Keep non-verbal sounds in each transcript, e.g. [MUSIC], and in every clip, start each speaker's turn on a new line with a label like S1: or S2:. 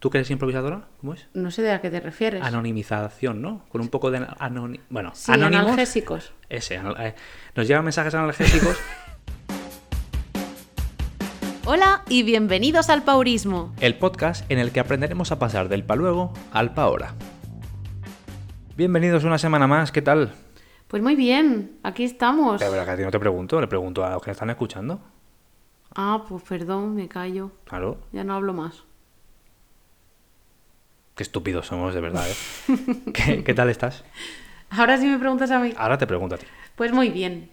S1: ¿Tú eres improvisadora? ¿Cómo es?
S2: No sé de a qué te refieres.
S1: Anonimización, ¿no? Con un poco de anoni... Bueno,
S2: Sí,
S1: anónimos.
S2: analgésicos.
S1: Ese, anal- eh, nos llegan mensajes analgésicos. [LAUGHS]
S2: Hola y bienvenidos al Paurismo.
S1: el podcast en el que aprenderemos a pasar del pa luego al pa ahora. Bienvenidos una semana más, ¿qué tal?
S2: Pues muy bien, aquí estamos.
S1: Pero, pero que a ti no te pregunto, le pregunto a los que están escuchando.
S2: Ah, pues perdón, me callo.
S1: Claro,
S2: Ya no hablo más.
S1: Qué estúpidos somos de verdad, ¿eh? [LAUGHS] ¿Qué, qué tal estás?
S2: Ahora sí me preguntas a mí.
S1: Ahora te pregunto a ti.
S2: Pues muy bien.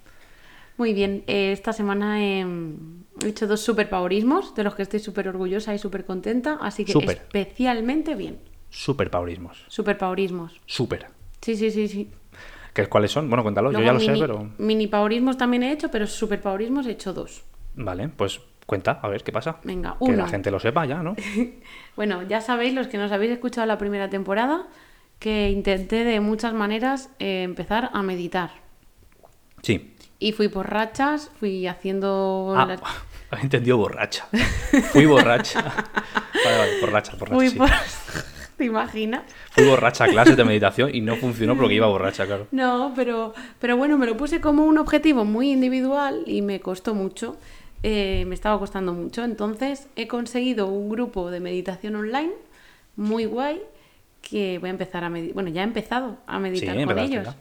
S2: Muy bien. Eh, esta semana he, he hecho dos superpaurismos, de los que estoy súper orgullosa y súper contenta. Así que especialmente bien.
S1: Super paurismos.
S2: Superpaurismos.
S1: Super.
S2: Sí, sí, sí, sí.
S1: ¿Qué, ¿Cuáles son? Bueno, cuéntalo, yo ya lo sé, pero...
S2: Mini paurismos también he hecho, pero superpaurismos he hecho dos.
S1: Vale, pues cuenta, a ver qué pasa.
S2: Venga,
S1: Que la gente lo sepa ya, ¿no? [LAUGHS]
S2: Bueno, ya sabéis, los que nos habéis escuchado la primera temporada, que intenté de muchas maneras eh, empezar a meditar.
S1: Sí.
S2: Y fui por rachas, fui haciendo...
S1: Ah, [LAUGHS] entendido borracha. Fui borracha. [LAUGHS] Vale, vale, borracha, borracha.
S2: fui
S1: sí.
S2: por... ¿Te imaginas?
S1: Fui borracha a clases de meditación y no funcionó porque iba borracha, claro.
S2: No, pero, pero bueno, me lo puse como un objetivo muy individual y me costó mucho. Eh, me estaba costando mucho. Entonces he conseguido un grupo de meditación online muy guay que voy a empezar a meditar. Bueno, ya he empezado a meditar
S1: Sí,
S2: con ellos.
S1: ya.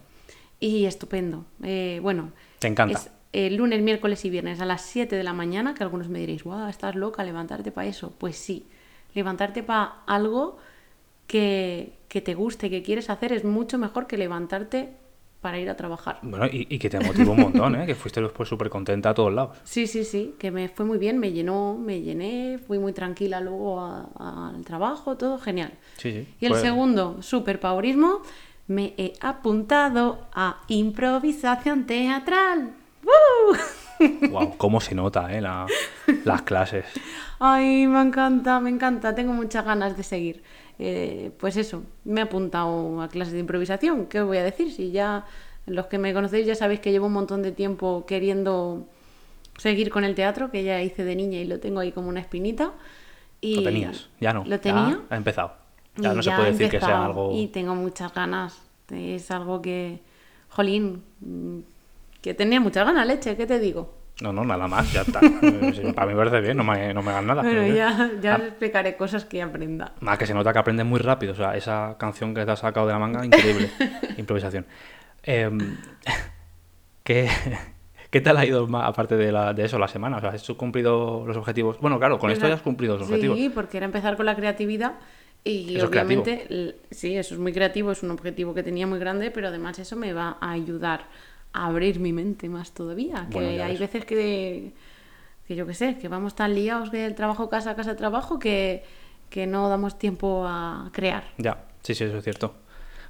S2: Y estupendo. Eh, bueno,
S1: Te encanta.
S2: es el lunes, miércoles y viernes a las 7 de la mañana, que algunos me diréis, guau, estás loca, levantarte para eso. Pues sí, levantarte para algo que, que te guste, que quieres hacer, es mucho mejor que levantarte para ir a trabajar.
S1: Bueno, y, y que te motivó un montón, ¿eh? Que fuiste después súper contenta a todos lados.
S2: Sí, sí, sí, que me fue muy bien, me llenó, me llené, fui muy tranquila luego al trabajo, todo genial.
S1: Sí, sí.
S2: Y el
S1: Fue-
S2: segundo, superpaurismo, me he apuntado a improvisación teatral. ¡Woo! [LAUGHS]
S1: Guau, cómo se nota, ¿eh? La- las clases.
S2: Ay, me encanta, me encanta, tengo muchas ganas de seguir. Eh, pues eso, me he apuntado a clases de improvisación, ¿qué os voy a decir? Si ya los que me conocéis ya sabéis que llevo un montón de tiempo queriendo seguir con el teatro, que ya hice de niña y lo tengo ahí como una espinita. Y
S1: Lo tenías, ya no.
S2: Lo
S1: ya
S2: tenía.
S1: ha empezado. Ya no se
S2: ya
S1: puede decir que sea algo.
S2: Y tengo muchas ganas. Es algo que, jolín, mm, que tenía muchas ganas, leche, ¿qué te digo?
S1: No, no, nada más, ya está. [LAUGHS] Para mí me parece bien, no me, no me hagan nada.
S2: Bueno, ya, ya
S1: ah,
S2: os explicaré cosas que aprenda.
S1: Más que se nota que aprendes muy rápido. O sea, esa canción que te has sacado de la manga, increíble. [LAUGHS] Improvisación. Em, [LAUGHS] ¿qué, ¿Qué tal ha ido más, aparte de, la- de eso la semana? O sea, ¿has cumplido los objetivos? Bueno, claro, con esto ya has cumplido los objetivos.
S2: Sí, porque era empezar con la creatividad y
S1: Eso
S2: obviamente, sí, eso es muy creativo, es un objetivo que tenía muy grande, pero además eso me va a ayudar abrir mi mente más todavía.
S1: Bueno,
S2: que hay
S1: ves.
S2: veces que, que yo qué sé, que vamos tan liados del trabajo, casa, casa, trabajo, que, que no damos tiempo a crear.
S1: Ya, sí, sí, eso es cierto.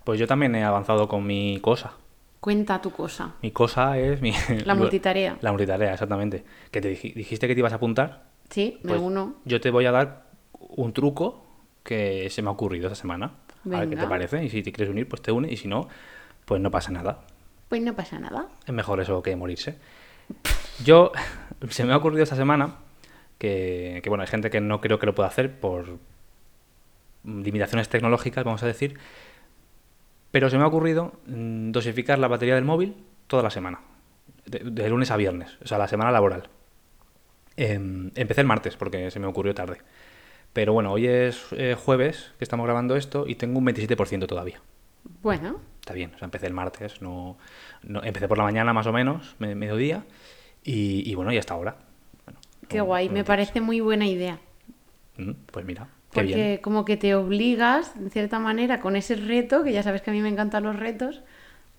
S1: Pues yo también he avanzado con mi cosa.
S2: Cuenta tu cosa.
S1: Mi cosa es mi... [LAUGHS]
S2: La [LAUGHS] multitarea.
S1: La multitarea, exactamente. Que te dij- dijiste que te ibas a apuntar.
S2: Sí, me
S1: Pues
S2: uno.
S1: Yo te voy a dar un truco que se me ha ocurrido esta semana. A ver qué te
S2: Venga.
S1: parece. Y si te quieres unir, pues te unes. Y si no, pues no pasa nada.
S2: Pues no pasa nada.
S1: Es mejor eso que morirse. Yo, [LAUGHS] se me ha ocurrido esta semana que, que, bueno, hay gente que no creo que lo pueda hacer por limitaciones tecnológicas, vamos a decir. Pero se me ha ocurrido mm, dosificar la batería del móvil toda la semana. De, de lunes a viernes, o sea, la semana laboral. Em, empecé el martes porque se me ocurrió tarde. Pero bueno, hoy es eh, jueves que estamos grabando esto y tengo un 27% todavía.
S2: Bueno,
S1: Está bien, o sea, empecé el martes, no, no- empecé por la mañana más o menos, me- mediodía, y, y bueno, y hasta ahora. Bueno,
S2: qué
S1: un-
S2: guay, me parece muy buena idea.
S1: Mm, Pues mira, qué
S2: Porque
S1: bien.
S2: como que te obligas, en cierta manera, con ese reto, que ya sabes que a mí me encantan los retos,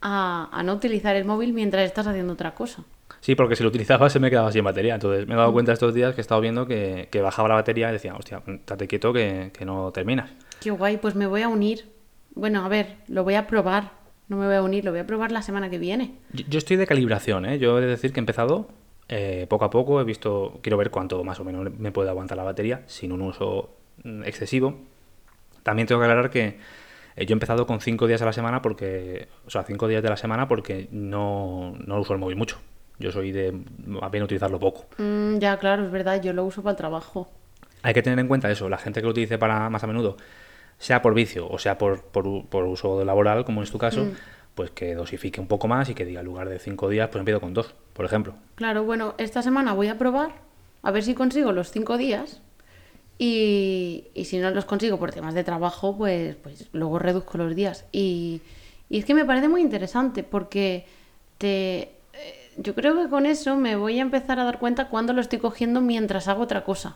S2: a, a no utilizar el móvil mientras estás haciendo otra cosa.
S1: Sí, porque si lo utilizaba [LAUGHS] se me quedaba sin batería. Entonces me he
S2: Mm.
S1: dado cuenta estos días que he estado viendo que, que bajaba la batería y decía, hostia, estate quieto que, que no terminas.
S2: Qué guay, pues me voy a unir. Bueno, a ver, lo voy a probar. No me voy a unir, lo voy a probar la semana que viene.
S1: Yo, yo estoy de calibración, ¿eh? Yo he de decir que he empezado eh, poco a poco, he visto, quiero ver cuánto más o menos me puede aguantar la batería sin un uso mm, excesivo. También tengo que aclarar que eh, yo he empezado con cinco días a la semana porque, o sea, cinco días de la semana porque no, no uso el móvil mucho. Yo soy de apenas utilizarlo poco.
S2: Mm, ya, claro, es verdad, yo lo uso para el trabajo.
S1: Hay que tener en cuenta eso, la gente que lo utilice para más a menudo, sea por vicio o sea por, por, por uso laboral, como es tu caso,
S2: Mm.
S1: pues que dosifique un poco más y que diga en lugar de cinco días, pues empiezo con dos, por ejemplo.
S2: Claro, bueno, esta semana voy a probar a ver si consigo los cinco días y, y si no los consigo por temas de trabajo, pues, pues luego reduzco los días. Y, y es que me parece muy interesante porque te, eh, yo creo que con eso me voy a empezar a dar cuenta cuando lo estoy cogiendo mientras hago otra cosa.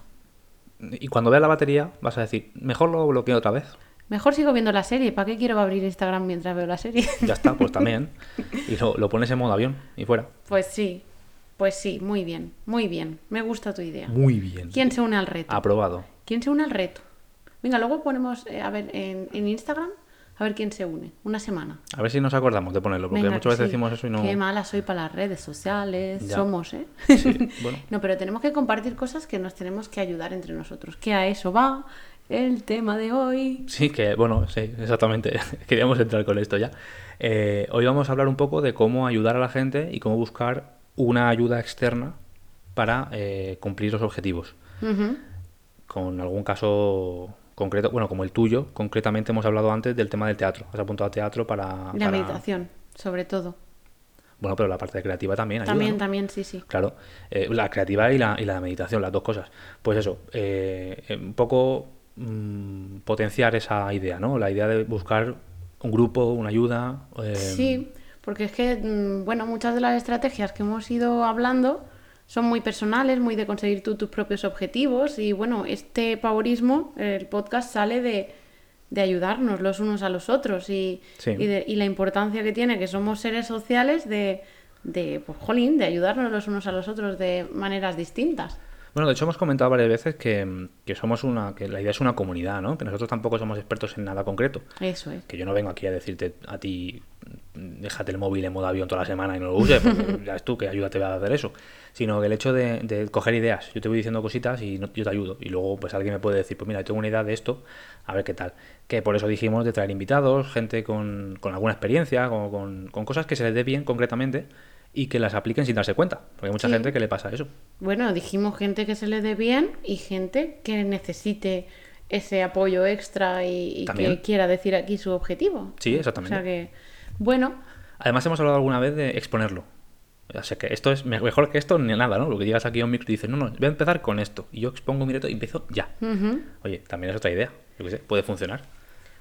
S1: Y cuando veas la batería, vas a decir, mejor lo bloqueo otra vez.
S2: Mejor sigo viendo la serie. ¿Para qué quiero abrir Instagram mientras veo la serie? [LAUGHS]
S1: Ya está, pues [LAUGHS] también. Y lo, lo pones en modo avión y fuera.
S2: pues sí, pues sí, muy bien, muy bien. Me gusta tu idea.
S1: Muy bien.
S2: ¿Quién se une al reto?
S1: Aprobado.
S2: ¿Quién se une al reto? Venga, luego ponemos, eh, a ver, en, en Instagram, a ver quién se une. Una semana.
S1: A ver si nos acordamos de ponerlo, porque
S2: Venga,
S1: muchas veces
S2: sí.
S1: decimos eso y no.
S2: Qué mala soy para las redes sociales.
S1: Ya.
S2: Somos, ¿eh?
S1: Sí, [LAUGHS] bueno.
S2: no, pero tenemos que compartir cosas que nos tenemos que ayudar entre nosotros. Que a eso va el tema de hoy.
S1: Sí, que bueno, sí, exactamente. [LAUGHS] Queríamos entrar con esto ya. Eh, hoy vamos a hablar un poco de cómo ayudar a la gente y cómo buscar una ayuda externa para eh, cumplir los objetivos. Con algún caso concreto, bueno, como el tuyo, concretamente hemos hablado antes del tema del teatro. Has apuntado a teatro para.
S2: La
S1: para-
S2: meditación, sobre todo.
S1: Bueno, pero la parte creativa también ayuda.
S2: también,
S1: ¿no?
S2: también, sí, sí.
S1: Claro, eh, la creativa y la, y la meditación, las dos cosas. Pues eso, eh, eh, un poco mm, potenciar esa idea, ¿no? La idea de buscar un grupo, una ayuda. eh,
S2: Sí, porque es que, mm, bueno, muchas de las estrategias que hemos ido hablando son muy personales, muy de conseguir tú tus propios objetivos y bueno, este paurismo, el podcast sale de, de ayudarnos los unos a los otros y,
S1: Sí.
S2: y, de- y la importancia que tiene que somos seres sociales de, de, pues, jolín, de ayudarnos los unos a los otros de maneras distintas.
S1: Bueno, de hecho hemos comentado varias veces que, que somos una, que la idea es una comunidad, ¿no? Que nosotros tampoco somos expertos en nada concreto.
S2: Eso es.
S1: Que yo no vengo aquí a decirte a ti, déjate el móvil en modo avión toda la semana y no lo uses, porque [LAUGHS] ya es tú que ayuda te va a hacer eso. Sino que el hecho de, de coger ideas, yo te voy diciendo cositas y no- yo te ayudo. Y luego pues alguien me puede decir, pues mira, tengo una idea de esto, a ver qué tal. Que por eso dijimos de traer invitados, gente con, con alguna experiencia, con, con- con cosas que se les dé bien concretamente y que las apliquen sin darse cuenta. Porque hay mucha
S2: Sí.
S1: gente que le pasa eso.
S2: Bueno, dijimos gente que se le dé bien y gente que necesite ese apoyo extra y, que quiera decir aquí su objetivo.
S1: Sí, exactamente.
S2: O sea que, bueno,
S1: Además hemos hablado alguna vez de exponerlo. O sea que esto es me- mejor que esto ni nada, ¿no? Lo que llegas aquí a un micro y dices, no, no, voy a empezar con esto. Y yo expongo mi reto y empiezo ya. Oye, también es otra idea. Yo qué sé, puede funcionar.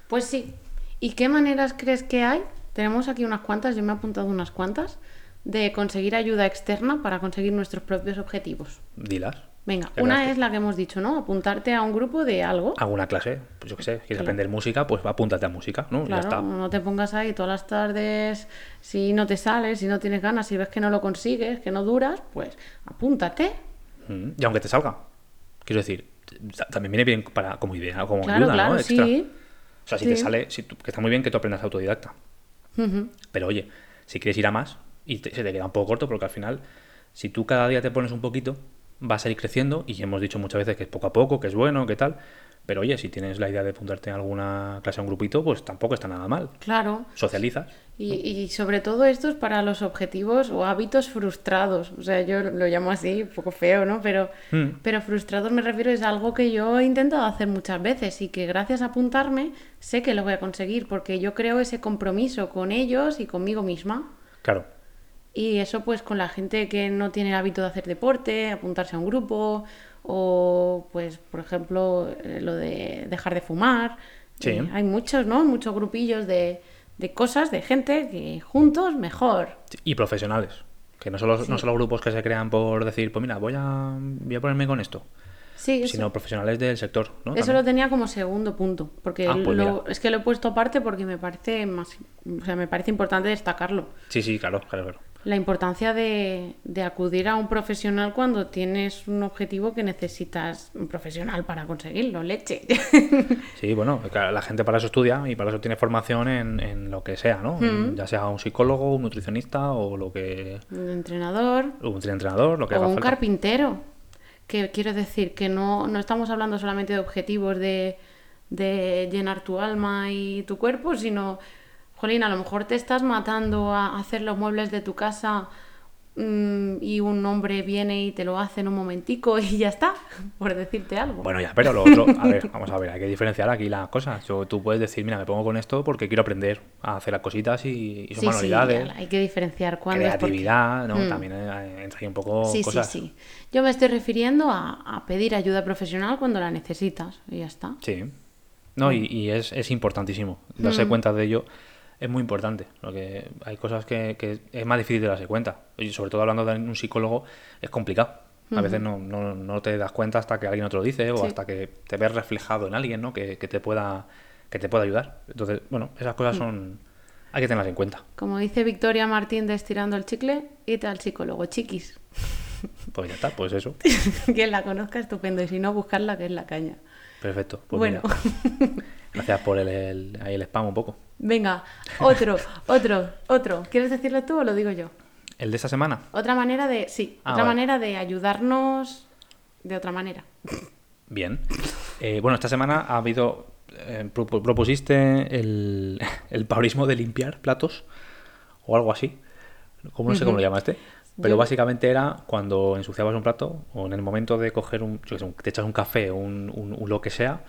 S2: pues sí. ¿Y qué maneras crees que hay? Tenemos aquí unas cuantas, yo me he apuntado unas cuantas, de conseguir ayuda externa para conseguir nuestros propios objetivos.
S1: Dilas.
S2: Venga,
S1: Ya
S2: una es la que hemos dicho, ¿no? Apuntarte a un grupo de algo.
S1: Alguna clase, pues yo qué sé, quieres aprender música, pues apúntate a música, ¿no?
S2: Claro,
S1: Ya está.
S2: no te pongas ahí todas las tardes, si no te sales, si no tienes ganas, si ves que no lo consigues, que no duras, pues apúntate.
S1: Mm, Y aunque te salga. Quiero decir, ta- también viene bien para, como idea, como
S2: Claro,
S1: ayuda,
S2: claro,
S1: ¿no? Extra.
S2: sí.
S1: O sea, si te sale, si tú- que está muy bien que tú aprendas autodidacta. Pero oye, si quieres ir a más y te- se te queda un poco corto, porque al final, si tú cada día te pones un poquito, vas a ir creciendo y hemos dicho muchas veces que es poco a poco, que es bueno, que tal. Pero oye, si tienes la idea de apuntarte a alguna clase a un grupito, pues tampoco está nada mal.
S2: Claro.
S1: Socializas.
S2: Y, y sobre todo esto es para los objetivos o hábitos frustrados. O sea, yo lo llamo así, un poco feo, ¿no? Pero,
S1: Mm.
S2: pero frustrados me refiero es algo que yo he intentado hacer muchas veces y que gracias a apuntarme sé que lo voy a conseguir porque yo creo ese compromiso con ellos y conmigo misma.
S1: Claro.
S2: Y eso pues con la gente que no tiene el hábito de hacer deporte, apuntarse a un grupo o pues por ejemplo eh, lo de dejar de fumar.
S1: Sí.
S2: Eh, hay muchos, ¿no? Muchos grupillos de, de cosas, de gente que juntos mejor.
S1: Y profesionales. Que no solo, no solo grupos que se crean por decir, pues mira, voy a, voy a ponerme con esto.
S2: Sí, eso,
S1: Sino profesionales del sector, ¿no?
S2: eso
S1: También.
S2: lo tenía como segundo punto, porque
S1: Ah, pues
S2: lo- es que lo he puesto aparte porque me parece más, o sea, me parece importante destacarlo.
S1: Sí, sí, claro, claro, claro.
S2: La importancia de, de acudir a un profesional cuando tienes un objetivo que necesitas un profesional para conseguirlo, leche. [LAUGHS]
S1: Sí, bueno, la gente para eso estudia y para eso tiene formación en, en lo que sea, ¿no? Ya sea un psicólogo, un nutricionista o lo que...
S2: un entrenador
S1: un entrenador, lo que
S2: o
S1: haga
S2: un
S1: falta.
S2: carpintero. Que quiero decir que no, no estamos hablando solamente de objetivos de, de llenar tu alma y tu cuerpo, sino, jolín, a lo mejor te estás matando a hacer los muebles de tu casa mm, y un hombre viene y te lo hace en un momentico [LAUGHS] y ya está, por decirte algo.
S1: Bueno, ya, pero lo otro, a ver, vamos a ver, hay que diferenciar aquí las cosas. Yo- tú puedes decir, mira, me pongo con esto porque quiero aprender a hacer las cositas y, y son
S2: Sí, sí,
S1: manualidades,
S2: ya, hay que diferenciar cuándo es porque-
S1: creatividad, ¿no?
S2: Mm.
S1: También eh, entra ahí un poco
S2: Sí,
S1: cosas.
S2: sí, sí. Yo me estoy refiriendo a, a pedir ayuda profesional cuando la necesitas y ya está.
S1: Sí. No, y, y es, es importantísimo. Darse
S2: Mm.
S1: cuenta de ello es muy importante. Porque hay cosas que, que es más difícil de darse cuenta. Y sobre todo hablando de un psicólogo, es complicado. A veces no, no, no te das cuenta hasta que alguien otro lo dice o
S2: Sí.
S1: hasta que te ves reflejado en alguien, ¿no? Que, que te pueda que te pueda ayudar. Entonces, bueno, esas cosas son hay que tenerlas en cuenta.
S2: Como dice Victoria Martín de Estirando el Chicle, id al psicólogo, chiquis. [LAUGHS]
S1: Pues ya está, pues eso. [LAUGHS]
S2: Quien la conozca, estupendo. Y si no, buscarla, que es la caña.
S1: Perfecto. Pues
S2: bueno,
S1: mira, [LAUGHS] gracias por el, el- ahí el spam un poco.
S2: venga, otro, otro, otro. ¿Quieres decirlo tú o lo digo yo?
S1: El de esta semana.
S2: Otra manera de, sí,
S1: Ah,
S2: otra
S1: vale.
S2: manera de ayudarnos de otra manera.
S1: Bien. Eh, bueno, esta semana ha habido. eh, pro- propusiste el, el paurismo de limpiar platos o algo así. Como no sé cómo lo llamaste. Pero
S2: Yo-
S1: básicamente era cuando ensuciabas un plato o en el momento de coger un. yo qué sé, un- te echas un café o un, un- un lo que sea.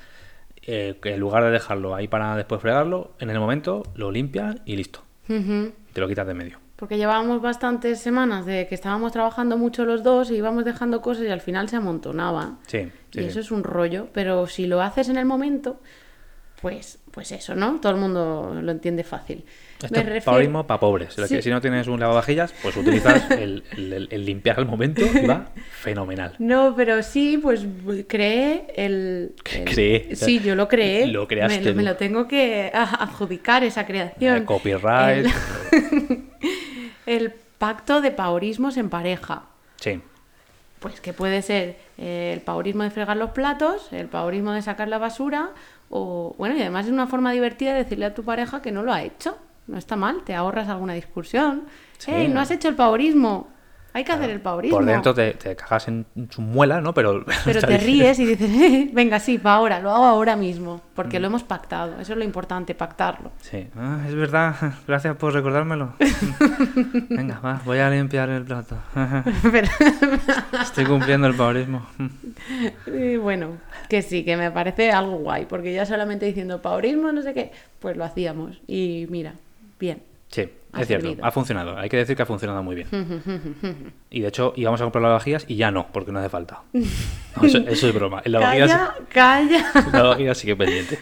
S1: Eh, en lugar de dejarlo ahí para después fregarlo, en el momento lo limpias y listo. Te lo quitas de medio.
S2: Porque llevábamos bastantes semanas de que estábamos trabajando mucho los dos y íbamos dejando cosas y al final se amontonaba.
S1: Sí, sí.
S2: y
S1: sí.
S2: eso es un rollo, pero si lo haces en el momento, pues, pues eso, ¿no? Todo el mundo lo entiende fácil.
S1: Esto
S2: Me refiero-
S1: para pobres. Lo
S2: Sí.
S1: que si no tienes un lavavajillas, pues utilizas [LAUGHS] el, el- el- limpiar al momento y va fenomenal.
S2: No, pero sí, pues creé el... [LAUGHS] el-
S1: Creé.
S2: Sí, yo lo creé.
S1: Lo creaste
S2: Me, lo- me lo tengo que adjudicar, esa creación.
S1: Eh, copyright.
S2: El, [LAUGHS] el pacto de paurismos en pareja.
S1: Sí.
S2: Pues que puede ser eh, el paurismo de fregar los platos, el paurismo de sacar la basura, o bueno, y además es una forma divertida de decirle a tu pareja que no lo ha hecho. No está mal, te ahorras alguna discusión.
S1: Sí.
S2: ¡Eh, no has hecho el paurismo! Hay que hacer el paurismo.
S1: Por dentro te, te cagas en su muela, ¿no? Pero, [LAUGHS]
S2: Pero te ríes y dices, [LAUGHS] "Eh, venga, sí, para ahora, lo hago ahora mismo, porque lo hemos pactado. Eso es lo importante, pactarlo.
S1: Sí. Ah, es verdad. [LAUGHS] Gracias por recordármelo. Venga, va, voy a limpiar el plato. Estoy cumpliendo el paurismo.
S2: Y bueno, que sí, que me parece algo guay, porque ya solamente diciendo paurismo, no sé qué, pues lo hacíamos. Y mira, bien.
S1: Sí,
S2: Ha
S1: es cierto. Ha funcionado. Hay que decir que ha funcionado muy bien. [LAUGHS] Y de hecho, íbamos a comprar lavavajillas y ya no, porque no hace falta. [LAUGHS] No, eso, eso es broma. El
S2: Calla, calla. [LAUGHS]
S1: el lavavajillas sigue pendiente.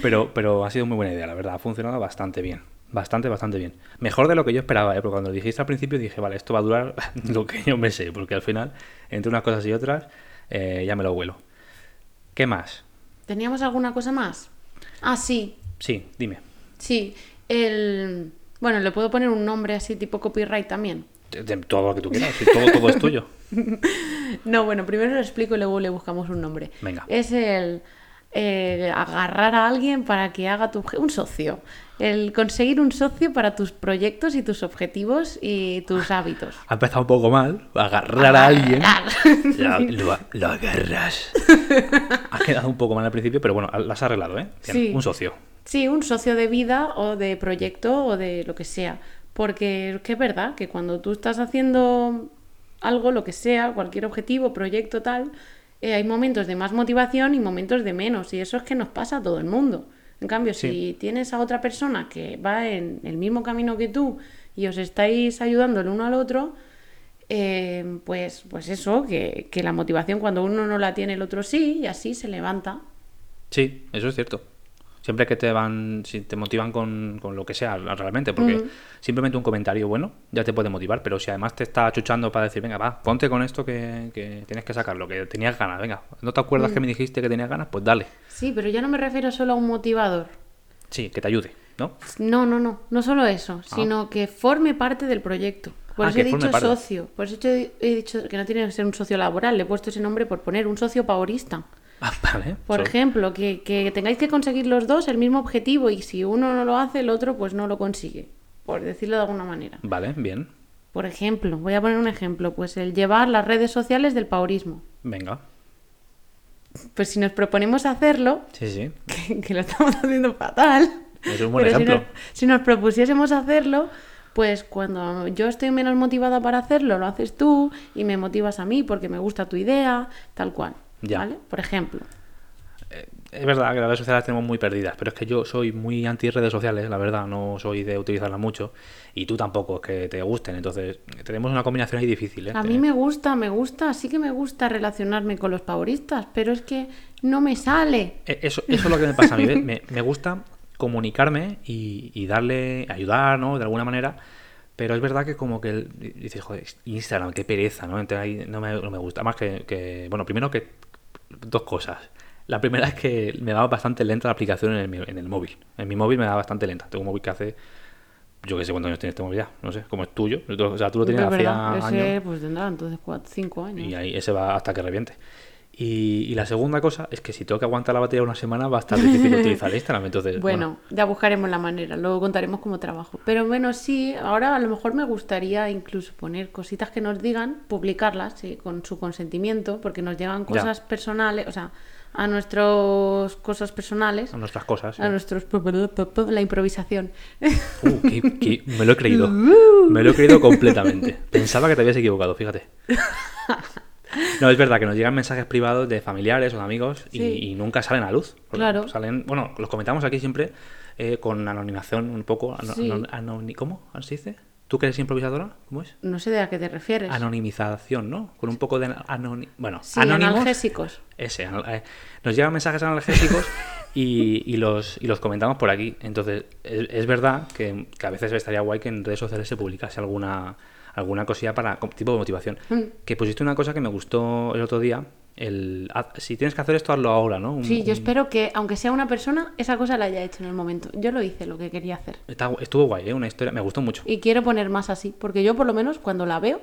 S1: Pero, pero ha sido muy buena idea, la verdad. Ha funcionado bastante bien. Bastante, bastante bien. Mejor de lo que yo esperaba, ¿eh? porque cuando lo dijiste al principio dije, vale, esto va a durar lo que yo me sé, porque al final, entre unas cosas y otras, eh, ya me lo huelo. ¿Qué más?
S2: ¿Teníamos alguna cosa más? Ah, sí,
S1: Sí, dime.
S2: sí. El... Bueno, le puedo poner un nombre así tipo copyright también.
S1: De- de todo lo que tú quieras, si todo, todo es tuyo. [LAUGHS]
S2: No, bueno, primero lo explico y luego le buscamos un nombre.
S1: Venga.
S2: Es el, agarrar a alguien para que haga tu un socio. El conseguir un socio para tus proyectos y tus objetivos y tus hábitos.
S1: Ha empezado un poco mal, agarrar a alguien. Lo, [LAUGHS] lo- lo agarras. [LAUGHS] ha quedado un poco mal al principio, pero bueno, las has arreglado, ¿eh?
S2: Sí.
S1: Un socio.
S2: Sí, un socio de vida o de proyecto o de lo que sea. Porque es que es verdad que cuando tú estás haciendo algo, lo que sea, cualquier objetivo, proyecto, tal, eh, hay momentos de más motivación y momentos de menos. Y eso es que nos pasa a todo el mundo. En cambio,
S1: Sí.
S2: si tienes a otra persona que va en el mismo camino que tú y os estáis ayudando el uno al otro, eh, pues, pues eso, que, que la motivación cuando uno no la tiene, el otro sí, y así se levanta.
S1: Sí, eso es cierto. Siempre que te van, si te motivan con, con lo que sea, realmente, porque simplemente un comentario bueno ya te puede motivar, pero si además te está achuchando para decir, venga, va, ponte con esto que, que tienes que sacarlo, que tenías ganas, venga, ¿no te acuerdas que me dijiste que tenías ganas? Pues dale.
S2: Sí, pero ya no me refiero solo a un motivador.
S1: Sí, que te ayude, ¿no?
S2: No, no, no, no solo eso, sino que forme parte del proyecto. Por
S1: Ah,
S2: eso he dicho
S1: parte.
S2: socio, por eso he dicho que no tiene que ser un socio laboral, le he puesto ese nombre por poner un socio pavorista. [LAUGHS]
S1: Vale.
S2: Por ejemplo, que, que tengáis que conseguir los dos el mismo objetivo y si uno no lo hace, el otro pues no lo consigue, por decirlo de alguna manera.
S1: Vale, bien.
S2: Por ejemplo, voy a poner un ejemplo, pues el llevar las redes sociales del paurismo.
S1: Venga.
S2: Pues si nos proponemos hacerlo,
S1: Sí, sí. [LAUGHS]
S2: que, que lo estamos haciendo fatal.
S1: Es un buen
S2: Pero si
S1: ejemplo.
S2: nos, si nos propusiésemos hacerlo, pues cuando yo estoy menos motivada para hacerlo, lo haces tú y me motivas a mí porque me gusta tu idea, tal cual.
S1: Ya.
S2: ¿Vale? Por ejemplo.
S1: Es verdad que las redes sociales las tenemos muy perdidas, pero es que yo soy muy anti redes sociales, la verdad, no soy de utilizarlas mucho y tú tampoco es que te gusten, entonces tenemos una combinación ahí difícil. ¿eh?
S2: A mí me gusta, me gusta, sí que me gusta relacionarme con los favoristas, pero es que no me sale.
S1: Eh, Eso, eso es lo que me pasa a mí, me, me gusta comunicarme y, y darle, ayudar, ¿no? De alguna manera, pero es verdad que como que dices, joder, Instagram, qué pereza, ¿no? Entonces ahí no me, no me gusta. Más que, que- bueno, primero que dos cosas. La primera es que me va bastante lenta la aplicación en el, en el móvil. En mi móvil me da bastante lenta. Tengo un móvil que hace, yo qué sé cuántos años tiene este móvil ya, no sé, como es tuyo. O sea, tú lo tienes
S2: verdad,
S1: años.
S2: pues tendrá entonces cuatro, cinco años.
S1: Y ahí ese va hasta que reviente. Y, y la segunda cosa es que si tengo que aguantar la batería una semana va a estar difícil [LAUGHS] utilizar Instagram. Entonces,
S2: Bueno, ya buscaremos la manera, luego contaremos como trabajo. Pero bueno, sí, ahora a lo mejor me gustaría incluso poner cositas que nos digan, publicarlas sí, con su consentimiento, porque nos llevan
S1: Ya.
S2: cosas personales, o sea, a nuestras cosas personales,
S1: a nuestras cosas. sí.
S2: a nuestros... la improvisación.
S1: Uh, que- que me lo he creído. [LAUGHS] Me lo he creído completamente. Pensaba que te habías equivocado, fíjate. [LAUGHS] No, es verdad que nos llegan mensajes privados de familiares o de amigos y,
S2: Sí.
S1: y nunca salen a luz.
S2: Claro.
S1: Salen, bueno, los comentamos aquí siempre eh, con anonimización un poco. ano-
S2: Sí.
S1: anoni- ¿Cómo se dice? ¿Tú que eres improvisadora? ¿Cómo es?
S2: No sé de a qué te refieres.
S1: Anonimización, ¿no? Con un poco de anoni... Bueno,
S2: Sí,
S1: anónimos.
S2: analgésicos.
S1: Ese, eh, nos llegan mensajes analgésicos y, y los, y los comentamos por aquí. Entonces, es, es verdad que, que a veces estaría guay que en redes sociales se publicase alguna, alguna cosilla para tipo de motivación.
S2: Mm.
S1: Que pusiste una cosa que me gustó el otro día. El, si tienes que hacer esto, hazlo ahora, ¿no? Un-
S2: Sí, yo
S1: un-
S2: espero que, aunque sea una persona, esa cosa la haya hecho en el momento. Yo lo hice, lo que quería hacer.
S1: está- estuvo guay, ¿eh? Una historia, me gustó mucho.
S2: Y quiero poner más así, porque yo por lo menos cuando la veo,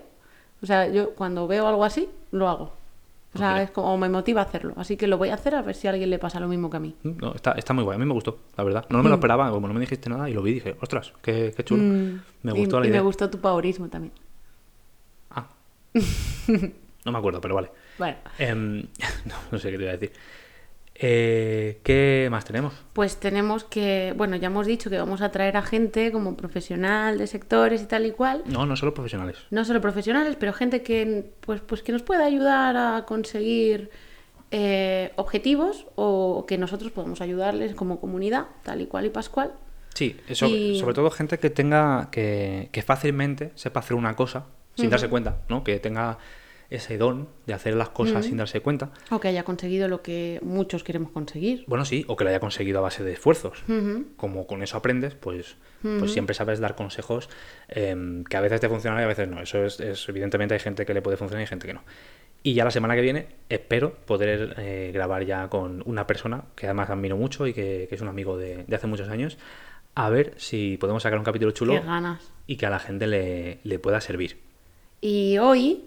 S2: o sea, yo cuando veo algo así, lo hago. O sea, es como me motiva a hacerlo. Así que lo voy a hacer a ver si a alguien le pasa lo mismo que a mí.
S1: Mm, No, está, está muy guay, a mí me gustó, la verdad. No me lo esperaba, como no me dijiste nada y lo vi y dije, ostras, qué, qué chulo.
S2: Mm,
S1: Me
S2: y-
S1: gustó la
S2: y,
S1: idea.
S2: me gustó tu paurismo también.
S1: Ah. [LAUGHS] no me acuerdo, pero vale.
S2: Bueno,
S1: Em, [LAUGHS] no, no sé qué te iba a decir. Eh, ¿Qué más tenemos?
S2: pues tenemos que, bueno, ya hemos dicho que vamos a traer a gente como profesional de sectores y tal y cual.
S1: No, no solo profesionales.
S2: no solo profesionales, pero gente que, pues, pues que nos pueda ayudar a conseguir eh, objetivos o que nosotros podamos ayudarles como comunidad, tal y cual y pascual.
S1: Sí, eso,
S2: Y-
S1: sobre todo gente que tenga, que, que fácilmente sepa hacer una cosa sin darse cuenta, ¿no? Que tenga ese don de hacer las cosas sin darse cuenta.
S2: O que haya conseguido lo que muchos queremos conseguir.
S1: Bueno, sí, o que lo haya conseguido a base de esfuerzos.
S2: Ujú.
S1: Como con eso aprendes, pues, pues siempre sabes dar consejos em, que a veces te funcionan y a veces no. Eso es, es- evidentemente hay gente que le puede funcionar y hay gente que no. Y ya la semana que viene espero poder eh, grabar ya con una persona que además admiro mucho y que, que es un amigo de, de hace muchos años, a ver si podemos sacar un capítulo chulo
S2: ganas.
S1: y que a la gente le, le pueda servir.
S2: Y hoy,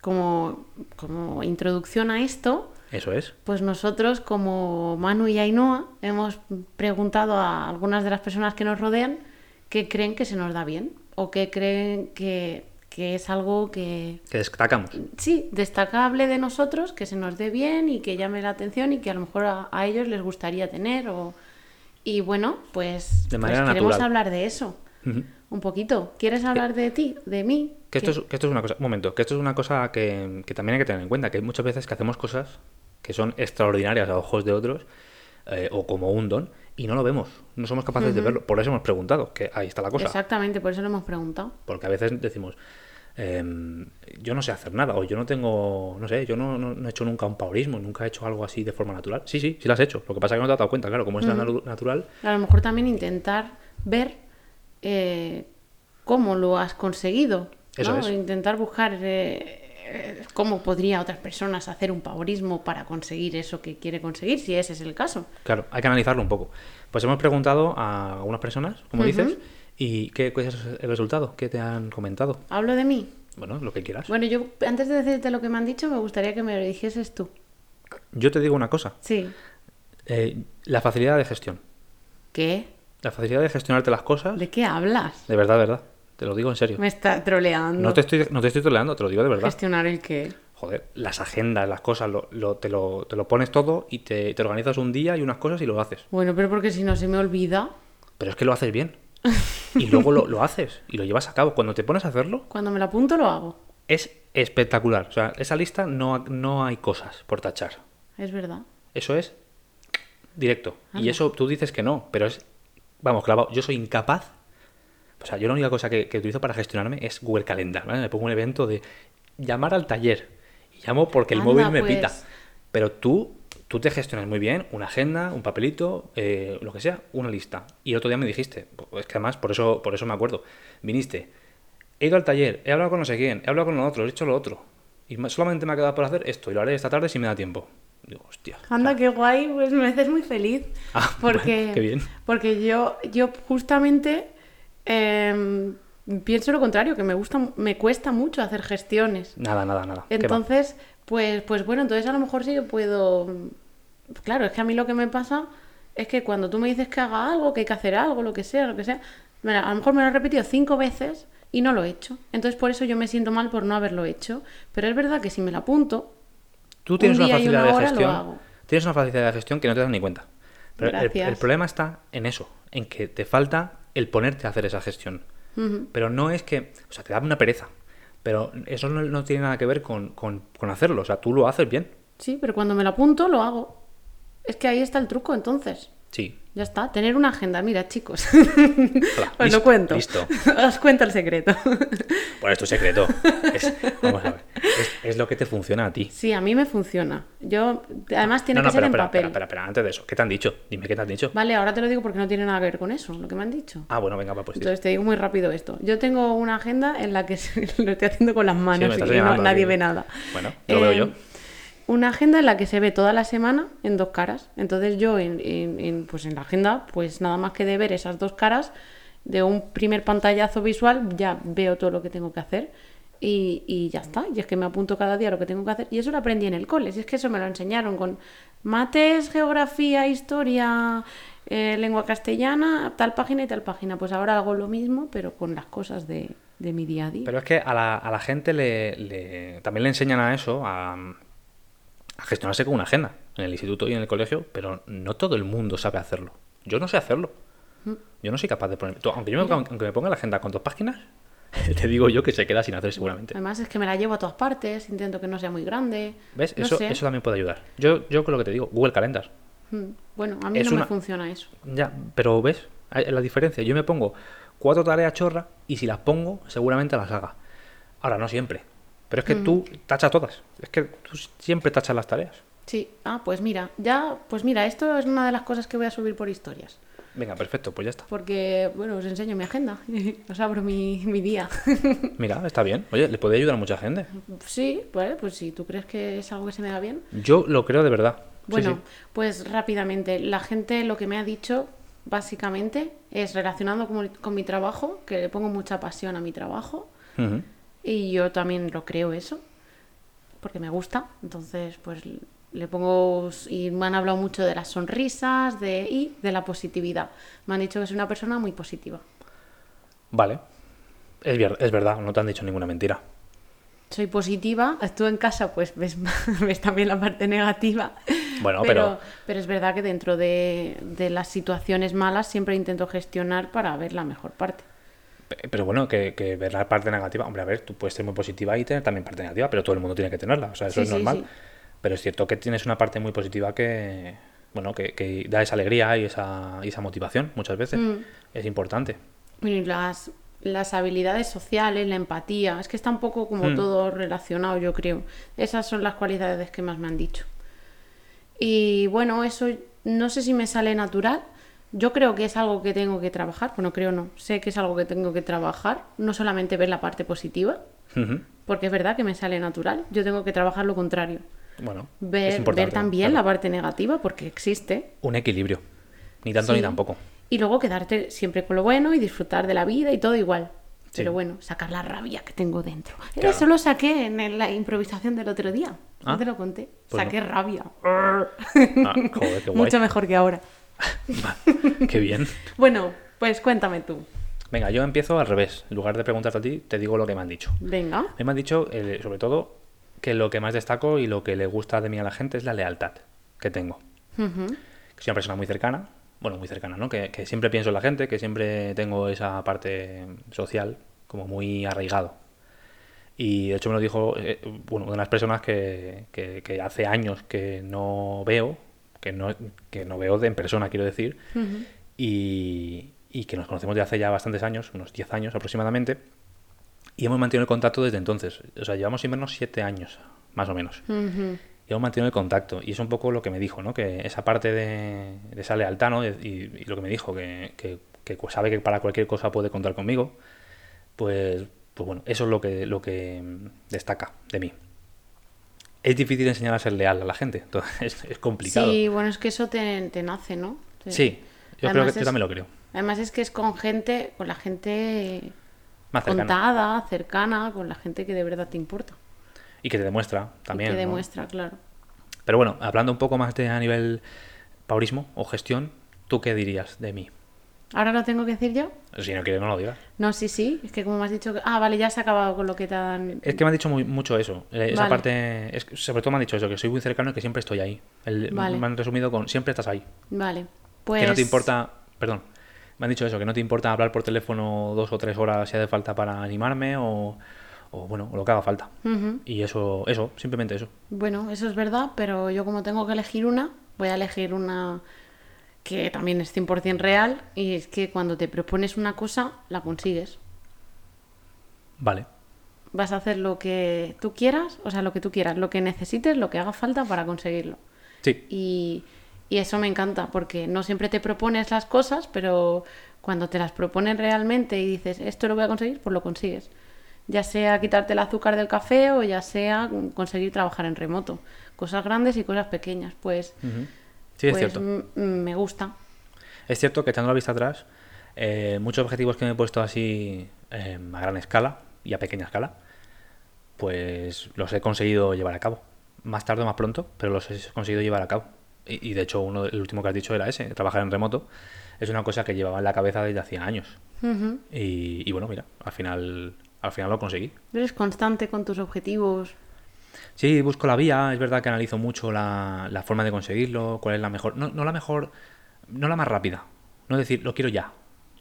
S2: como, como introducción a esto,
S1: Eso es.
S2: pues nosotros como Manu y Ainhoa hemos preguntado a algunas de las personas que nos rodean qué creen que se nos da bien o qué creen que, que es algo que,
S1: Que destacamos.
S2: sí, destacable de nosotros, que se nos dé bien y que llame la atención y que a lo mejor a, a ellos les gustaría tener. O... Y bueno, pues,
S1: De
S2: pues queremos hablar de eso. Un poquito. ¿Quieres hablar de ti, de mí?
S1: Que esto, es, que esto es una cosa, un momento, que esto es una cosa que, que también hay que tener en cuenta, que hay muchas veces que hacemos cosas que son extraordinarias a ojos de otros eh, o como un don y no lo vemos, no somos capaces de verlo. Por eso hemos preguntado, que ahí está la cosa.
S2: Exactamente, por eso lo hemos preguntado.
S1: Porque a veces decimos, em, yo no sé hacer nada, o yo no tengo, no sé, yo no, no- no he hecho nunca un paurismo, nunca he hecho algo así de forma natural. Sí, sí, sí lo has hecho. Lo que pasa es que no te has dado cuenta, claro, como es natu- natural.
S2: A lo mejor también intentar ver eh, cómo lo has conseguido.
S1: Eso
S2: ¿no?
S1: es.
S2: Intentar buscar eh, eh, cómo podría otras personas hacer un paurismo para conseguir eso que quiere conseguir, si ese es el caso.
S1: Claro, hay que analizarlo un poco. Pues hemos preguntado a algunas personas, como dices, y ¿qué, cuál es el resultado? ¿Qué te han comentado?
S2: Hablo de mí.
S1: Bueno, lo que quieras.
S2: Bueno, yo antes de decirte lo que me han dicho, me gustaría que me lo dijeses tú.
S1: Yo te digo una cosa,
S2: Sí.
S1: eh, la facilidad de gestión.
S2: ¿Qué?
S1: La facilidad de gestionarte las cosas,
S2: ¿De qué hablas?
S1: de verdad, de verdad. Te lo digo en serio.
S2: Me está troleando.
S1: No te estoy, no te estoy troleando, te lo digo de verdad.
S2: Gestionar el qué.
S1: Joder, las agendas, las cosas, lo, lo- te, lo, te lo pones todo y te, te organizas un día y unas cosas y lo haces.
S2: Bueno, pero porque si no se me olvida.
S1: Pero es que lo haces bien. Y luego lo, lo haces y lo llevas a cabo. Cuando te pones a hacerlo,
S2: Cuando me lo apunto, lo hago.
S1: es espectacular. O sea, esa lista no, no hay cosas por tachar.
S2: Es verdad.
S1: Eso es directo. Y eso tú dices que no, pero es, vamos, clavado. Yo soy incapaz. O sea, yo la única cosa que, que utilizo para gestionarme es Google Calendar. ¿vale? Me pongo un evento de llamar al taller. Y llamo porque el
S2: Anda,
S1: móvil me
S2: pues.
S1: pita. Pero tú, tú te gestionas muy bien una agenda, un papelito, eh, lo que sea, una lista. Y el otro día me dijiste, es que además, por eso, por eso me acuerdo, viniste, he ido al taller, he hablado con no sé quién, he hablado con lo otro, he hecho lo otro. Y solamente me ha quedado por hacer esto y lo haré esta tarde si me da tiempo. Digo, hostia.
S2: Anda, qué guay, pues me haces muy feliz. [LAUGHS]
S1: Ah,
S2: porque,
S1: bueno, [LAUGHS] qué bien.
S2: Porque yo, yo justamente em, pienso lo contrario, que me gusta, me cuesta mucho hacer gestiones.
S1: Nada, nada, nada.
S2: Entonces, pues, pues bueno, entonces a lo mejor sí que puedo. Claro, es que a mí lo que me pasa es que cuando tú me dices que haga algo, que hay que hacer algo, lo que sea, lo que sea, a lo mejor me lo he repetido cinco veces y no lo he hecho. Entonces por eso yo me siento mal por no haberlo hecho. Pero es verdad que si me lo apunto,
S1: Tú tienes
S2: un
S1: una facilidad
S2: una
S1: de gestión. Tienes una facilidad de gestión que no te das ni cuenta. Pero el, problema está en eso, en que te falta el ponerte a hacer esa gestión. Pero no es que, o sea, te da una pereza. Pero eso no, no tiene nada que ver con, con- con hacerlo. O sea, tú lo haces bien.
S2: sí, pero cuando me lo apunto lo hago. Es que ahí está el truco entonces.
S1: Sí.
S2: Ya está, tener una agenda. Mira, chicos.
S1: Hola, [LAUGHS]
S2: Os
S1: listo,
S2: lo cuento.
S1: listo. [LAUGHS]
S2: Os cuento el secreto. [LAUGHS]
S1: Pues es tu secreto. Es, vamos a ver. Es, es lo que te funciona a ti.
S2: Sí, a mí me funciona. Yo, además tiene
S1: no, no,
S2: que ser en papel.
S1: espera, antes de eso. ¿Qué te han dicho? Dime qué te han dicho.
S2: Vale, ahora te lo digo porque no tiene nada que ver con eso, lo que me han dicho.
S1: Ah, bueno, venga, va, pues.
S2: Entonces te digo muy rápido esto. Yo tengo una agenda en la que lo estoy haciendo con las
S1: Sí,
S2: manos
S1: me
S2: y nadie ve nada.
S1: Bueno, lo veo
S2: Eh,
S1: yo.
S2: Una agenda en la que se ve toda la semana en dos caras. Entonces yo en, pues en la agenda, pues nada más que de ver esas dos caras, de un primer pantallazo visual, ya veo todo lo que tengo que hacer. Y, y ya está. Y es que me apunto cada día lo que tengo que hacer. Y eso lo aprendí en el cole. Si es que eso me lo enseñaron con mates, geografía, historia, eh, lengua castellana, tal página y tal página. Pues ahora hago lo mismo, pero con las cosas de, de mi día a día.
S1: Pero es que a la, a la gente le, le- también le enseñan a eso, a, a gestionarse con una agenda en el instituto y en el colegio, pero no todo el mundo sabe hacerlo. Yo no sé hacerlo. Yo no soy capaz de poner. aunque yo me, ponga- aunque me ponga la agenda con dos páginas, [LAUGHS] te digo yo que se queda sin hacer seguramente.
S2: Además es que me la llevo a todas partes, intento que no sea muy grande.
S1: ¿Ves?
S2: No
S1: eso,
S2: sé.
S1: eso también puede ayudar. Yo, yo con lo que te digo, Google Calendar.
S2: Mm, Bueno, a mí
S1: Es
S2: no me funciona eso.
S1: Ya, pero ¿ves? La diferencia. Yo me pongo cuatro tareas chorra y si las pongo, seguramente las haga. Ahora, no siempre. Pero es que tú tachas todas. Es que tú siempre tachas las tareas.
S2: Sí, ah, pues mira, ya, pues mira, esto es una de las cosas que voy a subir por historias.
S1: Venga, perfecto, pues ya está.
S2: Porque, bueno, os enseño mi agenda, [LAUGHS] os abro mi, mi día. [LAUGHS]
S1: Mira, está bien. Oye, le puede ayudar a mucha gente.
S2: sí, pues, pues si tú crees que es algo que se me da bien.
S1: Yo lo creo de verdad. Sí,
S2: Bueno,
S1: sí.
S2: pues rápidamente, la gente lo que me ha dicho, básicamente, es relacionado con, con mi trabajo, que le pongo mucha pasión a mi trabajo.
S1: Ujú.
S2: Y yo también lo creo eso, porque me gusta. Entonces, pues le pongo. Y me han hablado mucho de las sonrisas de, y de la positividad. Me han dicho que soy una persona muy positiva.
S1: Vale. Es, es verdad, no te han dicho ninguna mentira.
S2: Soy positiva, estuve en casa, pues ves, [LAUGHS] ves también la parte negativa.
S1: Bueno,
S2: pero,
S1: pero-
S2: pero es verdad que dentro de, de las situaciones malas siempre intento gestionar para ver la mejor parte.
S1: Pe- Pero bueno, que, que ver la parte negativa. Hombre, a ver, tú puedes ser muy positiva y tener también parte negativa, pero todo el mundo tiene que tenerla. O sea, eso
S2: Sí,
S1: es
S2: sí,
S1: normal.
S2: sí.
S1: Pero es cierto que tienes una parte muy positiva que. Bueno, que, que da esa alegría y esa, y esa motivación muchas veces.
S2: Mm.
S1: Es importante.
S2: Bueno, y las, las habilidades sociales, la empatía, es que está un poco como
S1: Mm.
S2: todo relacionado, yo creo. Esas son las cualidades que más me han dicho. Y bueno, eso no sé si me sale natural. Yo creo que es algo que tengo que trabajar. Bueno, creo no. Sé que es algo que tengo que trabajar. No solamente ver la parte positiva, porque es verdad que me sale natural. Yo tengo que trabajar lo contrario.
S1: Bueno,
S2: Ver, también
S1: claro.
S2: la parte negativa, porque existe.
S1: Un equilibrio. Ni tanto
S2: Sí.
S1: ni tampoco.
S2: Y luego quedarte siempre con lo bueno y disfrutar de la vida y todo igual.
S1: Sí.
S2: Pero bueno, sacar la rabia que tengo dentro.
S1: Claro.
S2: Eso lo saqué en la improvisación del otro día.
S1: Ah,
S2: No te lo conté.
S1: pues
S2: Saqué rabia.
S1: Ah, joder, qué [LAUGHS] guay.
S2: Mucho mejor que ahora.
S1: Qué bien. [LAUGHS]
S2: Bueno, pues cuéntame tú.
S1: Venga, yo empiezo al revés. En lugar de preguntarte a ti, te digo lo que me han dicho.
S2: Venga.
S1: Me han dicho, eh, sobre todo, que lo que más destaco y lo que le gusta de mí a la gente es la lealtad que tengo.
S2: Ujú.
S1: Que soy una persona muy cercana, bueno, muy cercana, ¿no? Que, que siempre pienso en la gente, que siempre tengo esa parte social como muy arraigado. Y de hecho me lo dijo, eh, bueno, una de las personas que, que, que hace años que no veo, que no, que no veo de en persona, quiero decir,
S2: Ujú.
S1: y, y que nos conocemos de hace ya bastantes años, unos 10 años aproximadamente, y hemos mantenido el contacto desde entonces. O sea, llevamos sin vernos 7 años, más o menos.
S2: Ujú.
S1: Y hemos mantenido el contacto. Y es un poco lo que me dijo, ¿no? Que esa parte de, de esa lealtad, ¿no? Y, y lo que me dijo, que, que, que sabe que para cualquier cosa puede contar conmigo, pues, pues bueno, eso es lo que, lo que destaca de mí. Es difícil enseñar a ser leal a la gente, entonces [LAUGHS] es, es complicado.
S2: Sí, bueno, es que eso te, te nace, ¿no? Te-
S1: Sí, yo, creo que, yo también lo creo.
S2: Además es que es con gente, con la gente
S1: Más cercana.
S2: contada, cercana, con la gente que de verdad te importa.
S1: Y que te demuestra también.
S2: y que
S1: ¿no?
S2: demuestra, claro.
S1: Pero bueno, hablando un poco más de a nivel paurismo o gestión, ¿tú qué dirías de mí?
S2: ¿Ahora lo tengo que decir yo?
S1: Si no quieres, no lo digas.
S2: No, sí, sí. Es que como me has dicho que... Ah, vale, ya se ha acabado con lo que te dan...
S1: Es que me han dicho muy- mucho eso. eh, Esa
S2: Vale.
S1: parte. es sobre todo me han dicho eso, que soy muy cercano y que siempre estoy ahí. El-
S2: Vale.
S1: Me han resumido con siempre estás ahí.
S2: Vale. Pues...
S1: Que no te importa. Perdón. Me han dicho eso, que no te importa hablar por teléfono dos o tres horas si hace falta para animarme o, o bueno, o lo que haga falta. Y eso, eso, simplemente eso.
S2: Bueno, eso es verdad, pero yo como tengo que elegir una, voy a elegir una que también es 100% real y es que cuando te propones una cosa, la consigues.
S1: Vale.
S2: Vas a hacer lo que tú quieras, o sea, lo que tú quieras, lo que necesites, lo que haga falta para conseguirlo.
S1: Sí.
S2: Y, y eso me encanta, porque no siempre te propones las cosas, pero cuando te las propones realmente y dices, esto lo voy a conseguir, pues lo consigues. Ya sea quitarte el azúcar del café o ya sea conseguir trabajar en remoto. Cosas grandes y cosas pequeñas. Pues.
S1: Sí, es
S2: pues
S1: cierto.
S2: me gusta.
S1: Es cierto que echando la vista atrás, eh, muchos objetivos que me he puesto así eh, a gran escala y a pequeña escala, pues los he conseguido llevar a cabo. Más tarde o más pronto, pero los he conseguido llevar a cabo. Y, y de hecho, uno, el último que has dicho era ese, trabajar en remoto. Es una cosa que llevaba en la cabeza desde hacía años. Y, y bueno, mira, al final, al final lo conseguí.
S2: Eres constante con tus objetivos.
S1: Sí, busco la vía, es verdad que analizo mucho la, la forma de conseguirlo, cuál es la mejor, no, no la mejor, no la más rápida, no decir, lo quiero ya.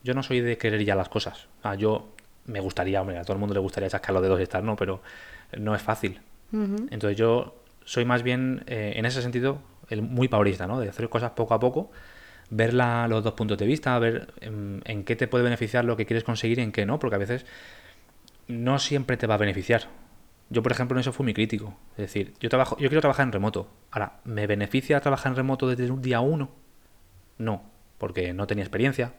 S1: Yo no soy de querer ya las cosas. Ah, yo me gustaría, hombre, a todo el mundo le gustaría chascar los dedos y estar, ¿no? Pero no es fácil. Entonces yo soy más bien, eh, en ese sentido, el muy paurista, ¿no? De hacer cosas poco a poco, ver la- los dos puntos de vista, ver en, en qué te puede beneficiar lo que quieres conseguir y en qué no, porque a veces no siempre te va a beneficiar. Yo, por ejemplo, en eso fui muy crítico. Es decir, yo trabajo, yo quiero trabajar en remoto. Ahora, ¿me beneficia trabajar en remoto desde un día uno? No, porque no tenía experiencia,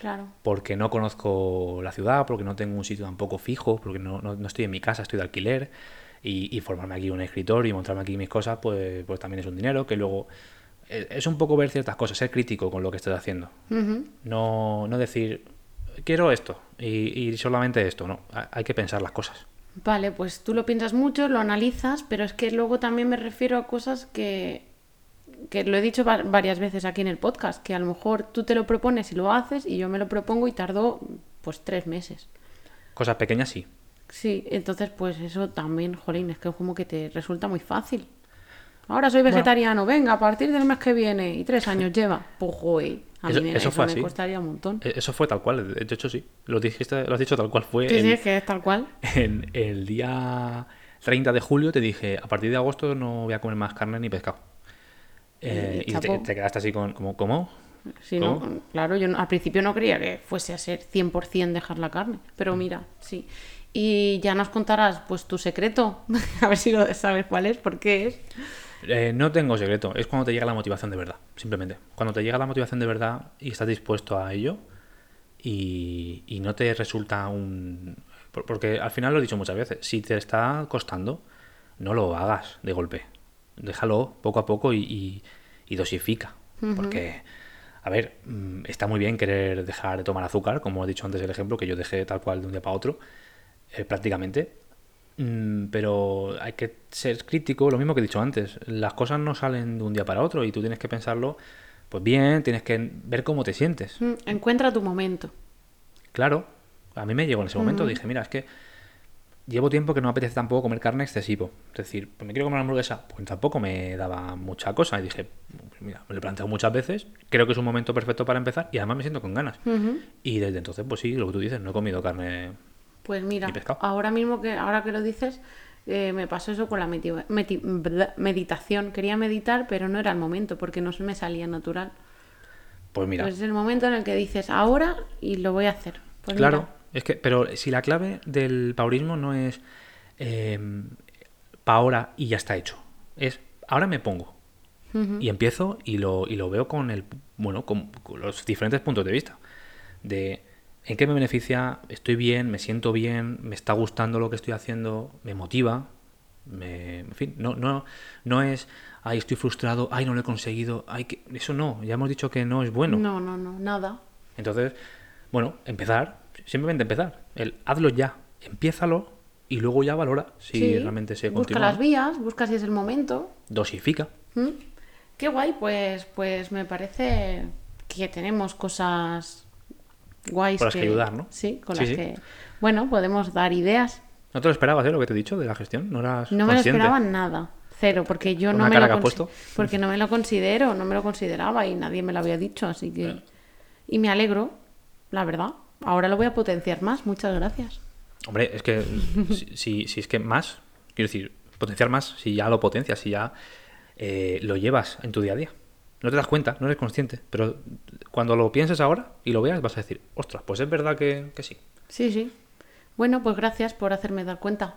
S2: Claro.
S1: porque no conozco la ciudad, porque no tengo un sitio tampoco fijo, porque no, no- no estoy en mi casa, estoy de alquiler. Y, y formarme aquí un escritorio y montarme aquí mis cosas, pues, pues también es un dinero que luego... eh, Es un poco ver ciertas cosas, ser crítico con lo que estás haciendo. No, no decir, quiero esto y, y solamente esto, no. Ha- Hay que pensar las cosas.
S2: Vale, pues tú lo piensas mucho, lo analizas, pero es que luego también me refiero a cosas que, que lo he dicho va- varias veces aquí en el podcast, que a lo mejor tú te lo propones y lo haces y yo me lo propongo y tardo pues tres meses.
S1: Cosas pequeñas sí.
S2: Sí, entonces pues eso también, jolín, es que como que te resulta muy fácil. Ahora soy vegetariano, venga, a partir del mes que viene y tres años lleva. Pues joder, a
S1: Eso-
S2: mí me-
S1: eso
S2: eso,
S1: fue
S2: me
S1: así.
S2: costaría un montón.
S1: E- Eso fue tal cual, de hecho sí. Lo dijiste, lo has dicho tal cual fue.
S2: Sí, sí, es que es tal cual.
S1: en el día 30 de julio te dije, a partir de agosto no voy a comer más carne ni pescado. Eh,
S2: Y
S1: y te, quedaste así con, como, ¿cómo?
S2: Sí, no, claro, yo no- al principio no creía que fuese a ser 100% dejar la carne, pero
S1: Mm.
S2: mira, sí. Y ya nos contarás pues tu secreto, [LAUGHS] a ver si lo sabes cuál es, por qué es.
S1: Eh, no tengo secreto, es cuando te llega la motivación de verdad, simplemente. Cuando te llega la motivación de verdad y estás dispuesto a ello y, y no te resulta un... por- Porque al final lo he dicho muchas veces, si te está costando, no lo hagas de golpe. Déjalo poco a poco y, y- y dosifica. Porque, a ver, mm, está muy bien querer dejar de tomar azúcar, como he dicho antes el ejemplo, que yo dejé tal cual de un día para otro, eh, prácticamente. Mm, pero hay que ser crítico, lo mismo que he dicho antes. Las cosas no salen de un día para otro y tú tienes que pensarlo, pues bien, tienes que ver cómo te sientes.
S2: Mm, Encuentra tu momento.
S1: Claro, a mí me llegó en ese momento, dije, mira, es que llevo tiempo que no me apetece tampoco comer carne excesivo. Es decir, pues me quiero comer una hamburguesa, pues tampoco me daba mucha cosa. Y dije, pues mira, me lo he planteado muchas veces, creo que es un momento perfecto para empezar y además me siento con ganas. Y desde entonces, pues sí, lo que tú dices, no he comido carne.
S2: Pues mira, ahora mismo que ahora que lo dices, eh, me pasó eso con la meditación. Quería meditar, pero no era el momento porque no se me salía natural.
S1: Pues mira,
S2: Pues es el momento en el que dices ahora y lo voy a hacer. Pues
S1: claro,
S2: mira,
S1: es que, pero si la clave del paurismo no es eh, pa' ahora y ya está hecho, es ahora me pongo. Y empiezo y lo, y lo veo con el bueno, con, con los diferentes puntos de vista. De en qué me beneficia, estoy bien, me siento bien, me está gustando lo que estoy haciendo, me motiva. Me, en fin, no, no, no es ay, estoy frustrado, ay, no lo he conseguido, ay, que eso no, ya hemos dicho que no es bueno.
S2: no, no, no, nada.
S1: Entonces, bueno, empezar, simplemente empezar. El hazlo ya, empiézalo y luego ya valora si
S2: Sí,
S1: realmente se
S2: busca
S1: continúa.
S2: las vías, busca si es el momento.
S1: Dosifica.
S2: ¿Mm? Qué guay, pues, pues me parece que tenemos cosas guays
S1: Con las que ayudar, ¿no?
S2: Sí, con
S1: Sí,
S2: las
S1: sí.
S2: que, bueno, podemos dar ideas.
S1: ¿No te lo esperabas, eh, lo que te he dicho de la gestión? ¿No eras
S2: No me lo esperaba nada, cero, porque yo no me lo
S1: puesto.
S2: porque no me lo considero, no me lo consideraba y nadie me lo había dicho, así que y me alegro, la verdad. Ahora lo voy a potenciar más. Muchas gracias.
S1: Hombre, es que [LAUGHS] si, si, si es que más, quiero decir, potenciar más, si ya lo potencias, si ya eh, lo llevas en tu día a día. No te das cuenta, no eres consciente, pero cuando lo pienses ahora y lo veas vas a decir, ostras, pues es verdad que, que sí.
S2: Sí, sí. Bueno, pues gracias por hacerme dar cuenta.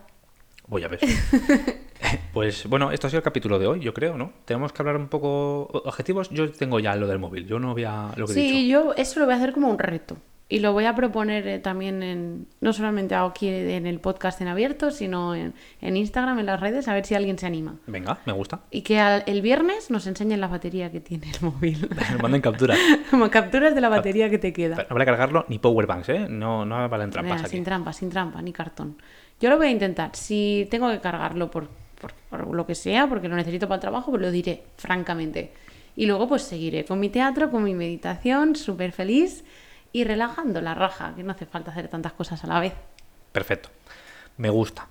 S1: Voy a ver. [LAUGHS] pues bueno, esto ha sido el capítulo de hoy, yo creo, ¿no? Tenemos que hablar un poco... Objetivos, yo tengo ya lo del móvil, yo no voy a... Lo que he
S2: Sí,
S1: dicho.
S2: yo eso lo voy a hacer como un reto. Y lo voy a proponer eh, también en, no solamente aquí en el podcast en abierto, sino en, en Instagram, en las redes, a ver si alguien se anima.
S1: Venga, me gusta.
S2: Y que al- el viernes nos enseñen la batería que tiene el móvil. [LAUGHS]
S1: Manden capturas. [LAUGHS]
S2: como capturas de la batería que te queda.
S1: No habrá que cargarlo ni powerbanks, ¿eh? No, no valen trampas aquí.
S2: sin trampa, sin trampa, ni cartón. Yo lo voy a intentar. Si tengo que cargarlo por, por, por lo que sea, porque lo necesito para el trabajo, pues lo diré, francamente. Y luego pues seguiré con mi teatro, con mi meditación, súper feliz y relajando la raja, que no hace falta hacer tantas cosas a la vez.
S1: Perfecto. Me gusta.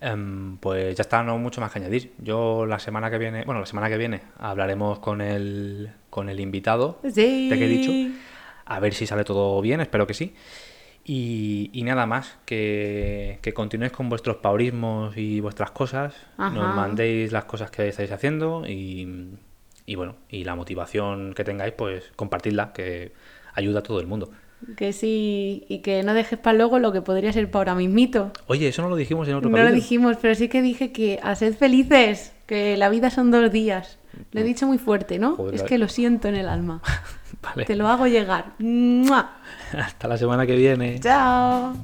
S1: Em, pues ya está, no mucho más que añadir. Yo la semana que viene, bueno, la semana que viene hablaremos con el, con el invitado
S2: Sí.
S1: de que he dicho. A ver si sale todo bien, espero que sí. Y, y nada más, que, que continuéis con vuestros paurismos y vuestras cosas.
S2: Ajá.
S1: Nos mandéis las cosas que estáis haciendo y, y bueno, y la motivación que tengáis, pues compartidla, que ayuda a todo el mundo.
S2: Que sí, y que no dejes para luego lo que podría ser para ahora mismito.
S1: Oye, eso no lo dijimos en otro
S2: No lo dijimos, pero sí que dije que a ser felices, que la vida son dos días. Lo he dicho muy fuerte, ¿no?
S1: Joder,
S2: es que lo siento en el alma. [LAUGHS]
S1: Vale.
S2: Te lo hago llegar. ¡Mua! [LAUGHS]
S1: Hasta la semana que viene.
S2: Chao.